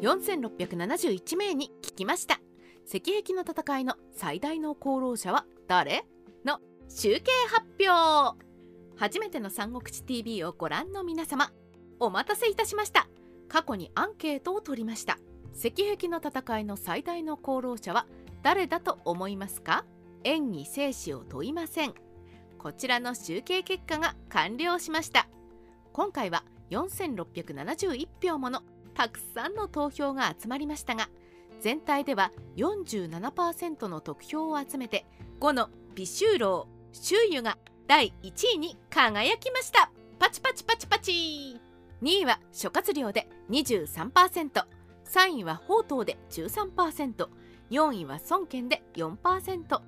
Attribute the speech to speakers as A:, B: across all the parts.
A: 4671名に聞きました。石壁の戦いの最大の功労者は誰？の集計発表。初めての三国志 TV をご覧の皆様お待たせいたしました。過去にアンケートを取りました。石壁の戦いの最大の功労者は誰だと思いますか？演技生死を問いません。こちらの集計結果が完了しました。今回は4671票ものたくさんの投票が集まりましたが全体では47%の得票を集めて5の美州楼周遊が第1位に輝きました。パチパチパチパチ。2位は諸葛亮で 23%3 位は宝刀で 13%4 位は孫権で4%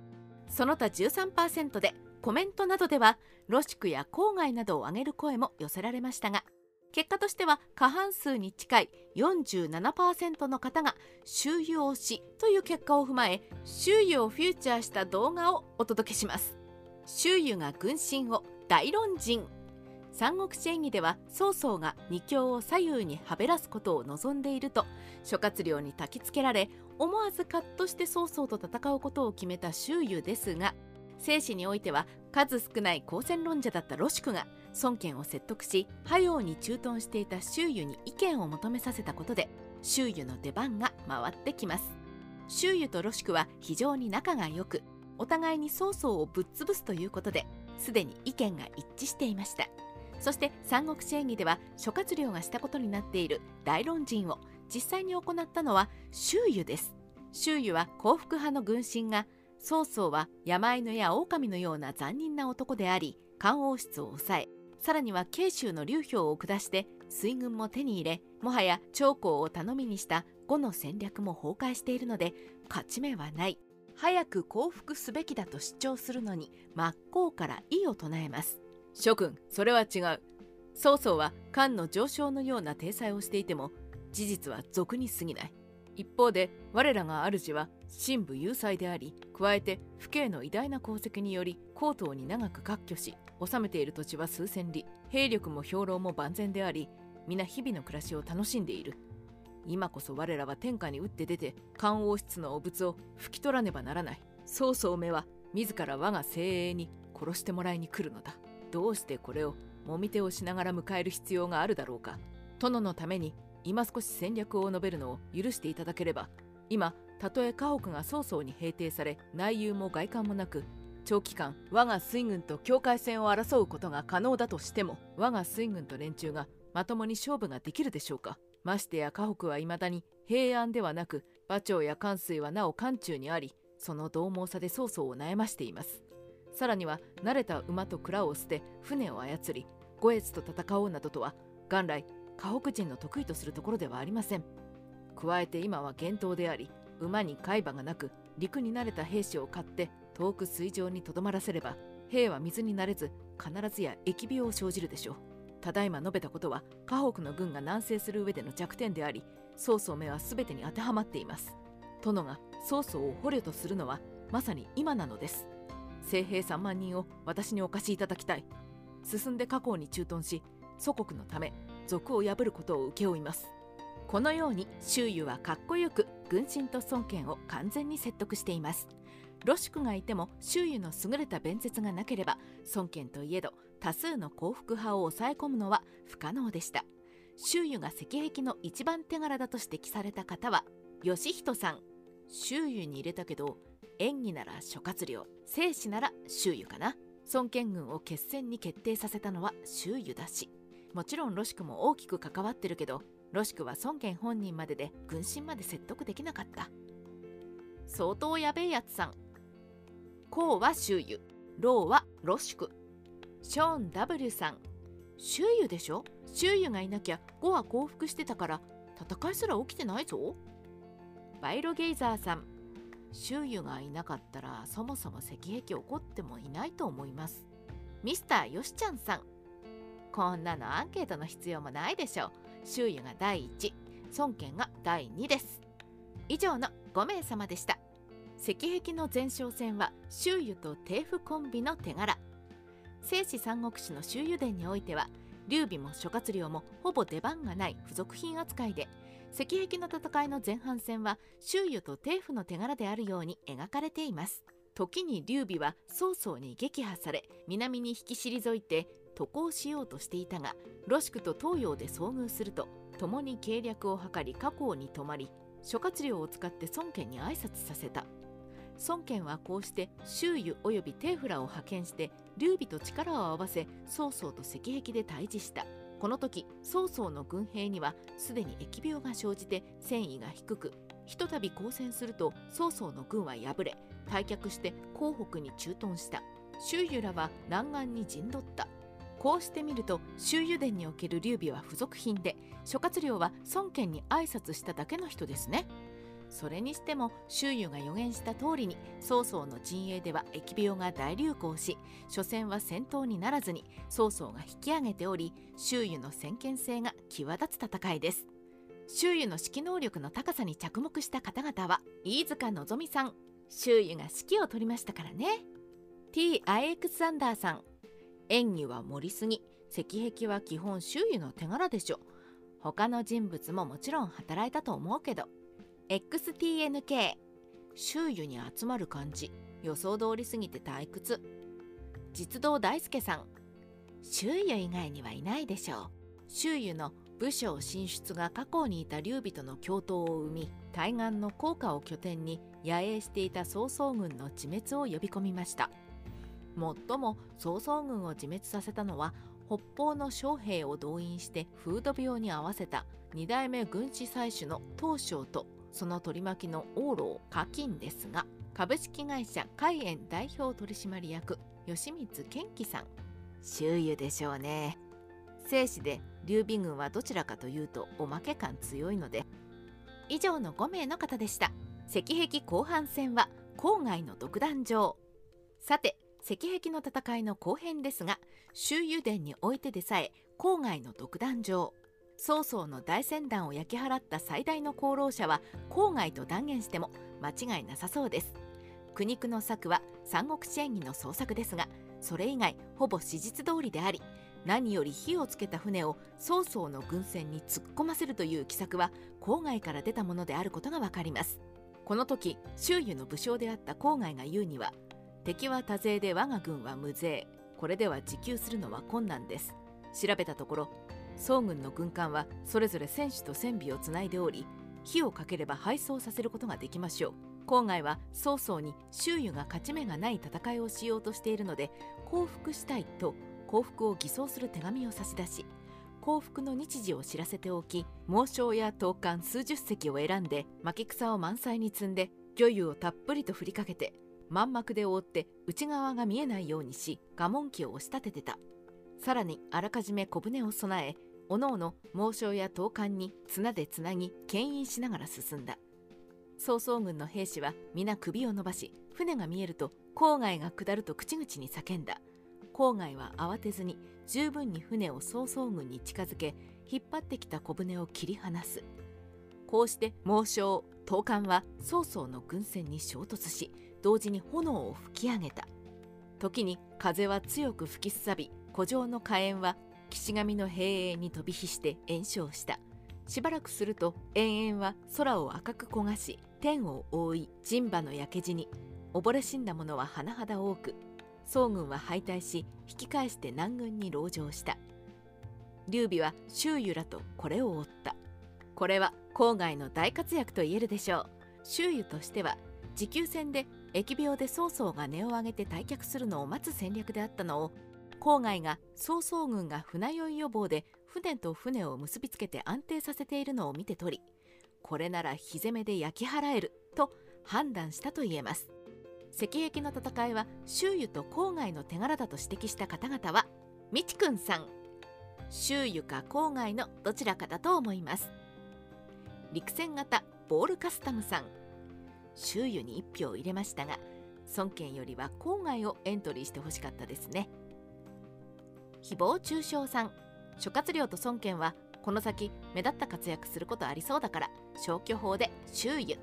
A: その他13%でコメントなどではロシクや郊外などを挙げる声も寄せられましたが結果としては過半数に近い47%の方が周遊推しという結果を踏まえ周遊をフューチャーした動画をお届けします。周遊が軍神を大論人三国志演義では曹操が二強を左右にはべらすことを望んでいると諸葛亮に焚きつけられ思わずカッとして曹操と戦うことを決めた周遊ですが生死においては数少ない公戦論者だったロシクが孫権を説得し派用に駐屯していた周囲に意見を求めさせたことで周囲の出番が回ってきます。周囲とロシクは非常に仲が良くお互いに曹操をぶっ潰すということですでに意見が一致していました。そして三国志演義では諸葛亮がしたことになっている大論陣を実際に行ったのは周囲です。周囲は幸福派の軍神が曹操は山犬や狼のような残忍な男であり漢王室を抑えさらには慶州の流氷を下して水軍も手に入れもはや長江を頼みにした呉の戦略も崩壊しているので勝ち目はない。早く降伏すべきだと主張するのに真っ向から異を唱えます。諸君それは違う。曹操は漢の上昇のような体裁をしていても事実は俗に過ぎない。一方で我らが主は神武雄才であり加えて父兄の偉大な功績により高等に長く割拠し治めている土地は数千里兵力も兵糧も万全であり皆日々の暮らしを楽しんでいる。今こそ我らは天下に打って出て漢王室の汚物を拭き取らねばならない。曹操めは自ら我が精鋭に殺してもらいに来るのだ。どうしてこれをもみ手をしながら迎える必要があるだろうか。殿のために今少し戦略を述べるのを許していただければ今たとえ家屋が曹操に平定され内憂も外観もなく長期間我が水軍と境界線を争うことが可能だとしても我が水軍と連中がまともに勝負ができるでしょうか。ましてや家北は未だに平安ではなく馬長や関水はなお漢中にありその獰猛さで曹操を悩ましています。さらには慣れた馬と蔵を捨て船を操り五越と戦おうなどとは元来河北人の得意とするところではありません。加えて今は厳冬であり馬に海馬がなく陸に慣れた兵士を買って遠く水上にとどまらせれば兵は水になれず必ずや疫病を生じるでしょう。ただいま述べたことは河北の軍が南征する上での弱点であり曹操目は全てに当てはまっています。殿が曹操を捕虜とするのはまさに今なのです。精兵3万人を私にお貸しいただきたい。進んで河口に駐屯し祖国のため賊を破ることを請け負います。このように周囲はかっこよく軍神と孫権を完全に説得しています。ロシクがいても周囲の優れた弁舌がなければ孫権といえど多数の幸福派を抑え込むのは不可能でした。周囲が石壁の一番手柄だと指摘された方は義人さん。周囲に入れたけど演技なら諸葛亮。生死なら周囲かな。孫権軍を決戦に決定させたのは周囲だし。もちろんロシクも大きく関わってるけどロシクは孫権本人までで軍神まで説得できなかった。相当やべえやつさん。コウは周囲ローはロシク。ショーン W さん。周囲でしょ？周囲がいなきゃ5は降伏してたから戦いすら起きてないぞ。バイロゲイザーさん。周囲がいなかったらそもそも石壁起こってもいないと思います。ミスターよしちゃんさん。こんなのアンケートの必要もないでしょう。周囲が第1孫権が第2です。以上の5名様でした。石壁の前哨戦は周囲と帝府コンビの手柄。聖史三国志の周遊伝においては劉備も諸葛亮もほぼ出番がない付属品扱いで石壁の戦いの前半戦は周囲と帝府の手柄であるように描かれています。時に劉備は曹操に撃破され南に引き退いて渡航しようとしていたがロシクと東洋で遭遇すると共に計略を図り河口に泊まり諸葛亮を使って孫権に挨拶させた。孫権はこうして周囲及びテーフラを派遣して劉備と力を合わせ曹操と石壁で対峙した。この時曹操の軍兵にはすでに疫病が生じて戦意が低くひとたび交戦すると曹操の軍は敗れ退却して江北に駐屯した。周囲らは南岸に陣取った。こうしてみると周遊伝における劉備は付属品で諸葛亮は孫権に挨拶しただけの人ですね。それにしても周囲が予言した通りに曹操の陣営では疫病が大流行し初戦は戦闘にならずに曹操が引き上げており周囲の先見性が際立つ戦いです。周囲の指揮能力の高さに着目した方々は飯塚望さん。周囲が指揮を取りましたからね。T. アエクサンダーさん演技は盛りすぎ石壁は基本周囲の手柄でしょ他の人物ももちろん働いたと思うけど。XTNK 周囲に集まる感じ予想通りすぎて退屈。実動大輔さん周囲以外にはいないでしょう。周囲の武将進出が過去にいた劉備との共闘を生み対岸の効果を拠点に野営していた曹操軍の自滅を呼び込みました。もっとも曹操軍を自滅させたのは北方の将兵を動員して風土病に合わせた2代目軍師採取の東将とその取り巻きの往路課金ですが株式会社海縁代表取締役吉光健樹さん。周囲でしょうね。生死で劉備軍はどちらかというとおまけ感強いので以上の5名の方でした。石壁後半戦は郊外の独壇場。さて石壁の戦いの後編ですが周遊伝においてでさえ郊外の独壇場曹操の大船団を焼き払った最大の功労者は郊外と断言しても間違いなさそうです。苦肉の策は三国志演義の創作ですがそれ以外ほぼ史実通りであり何より火をつけた船を曹操の軍船に突っ込ませるという奇策は郊外から出たものであることがわかります。この時周囲の武将であった郊外が言うには敵は多勢で我が軍は無勢。これでは持久するのは困難です。調べたところ宋軍の軍艦はそれぞれ戦士と戦備をつないでおり火をかければ敗走させることができましょう。郊外は曹操に周囲が勝ち目がない戦いをしようとしているので降伏したいと降伏を偽装する手紙を差し出し降伏の日時を知らせておき猛将や闘艦数十隻を選んで巻き草を満載に積んで魚油をたっぷりと振りかけて満幕で覆って内側が見えないようにし我門旗を押し立ててた。さらにあらかじめ小舟を備えおのおの猛将や闘艦に綱でつなぎ牽引しながら進んだ。曹操軍の兵士は皆首を伸ばし船が見えると郊外が下ると口々に叫んだ。郊外は慌てずに十分に船を曹操軍に近づけ引っ張ってきた小舟を切り離す。こうして猛将闘艦は曹操の軍船に衝突し同時に炎を吹き上げた。時に風は強く吹きすさび古城の火炎は岸上の兵営に飛び火して炎症した。しばらくすると延々は空を赤く焦がし天を覆い陣馬の焼け死に溺れ死んだ者は甚だ多く宋軍は敗退し引き返して南軍に籠城した。劉備は周囲らとこれを追った。これは郊外の大活躍と言えるでしょう。周囲としては持久戦で疫病で曹操が値を上げて退却するのを待つ戦略であったのを郊外が曹操軍が船酔い予防で船と船を結びつけて安定させているのを見て取りこれなら火攻めで焼き払えると判断したと言えます。石壁の戦いは周囲と郊外の手柄だと指摘した方々はみちくんさん。周囲か郊外のどちらかだと思います。陸戦型ボールカスタムさん。周囲に1票入れましたが孫権よりは郊外をエントリーしてほしかったですね。誹謗中傷さん諸葛亮と孫権はこの先目立った活躍することありそうだから消去法で周囲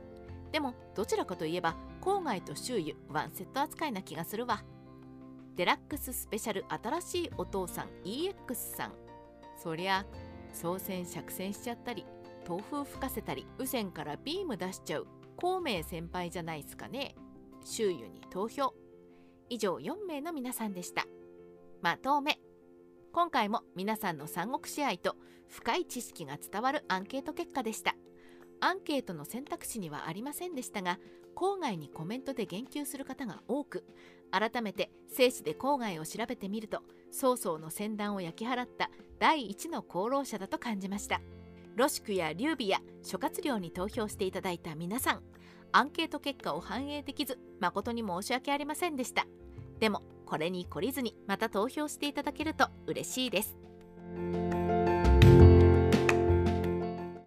A: でもどちらかといえば郊外と周囲ワンセット扱いな気がするわ。デラックススペシャル新しいお父さん EX さん。そりゃ操船釈船しちゃったり豆腐吹かせたり右線からビーム出しちゃう。孔明先輩じゃないっすかね。周囲に投票。以上4名の皆さんでした。まとめ。今回も皆さんの三国志愛と深い知識が伝わるアンケート結果でした。アンケートの選択肢にはありませんでしたが郊外にコメントで言及する方が多く改めて生死で郊外を調べてみると曹操の戦乱を焼き払った第一の功労者だと感じました。ロシクや劉備や諸葛亮に投票していただいた皆さんアンケート結果を反映できず誠に申し訳ありませんでした。でもこれに懲りずにまた投票していただけると嬉しいです。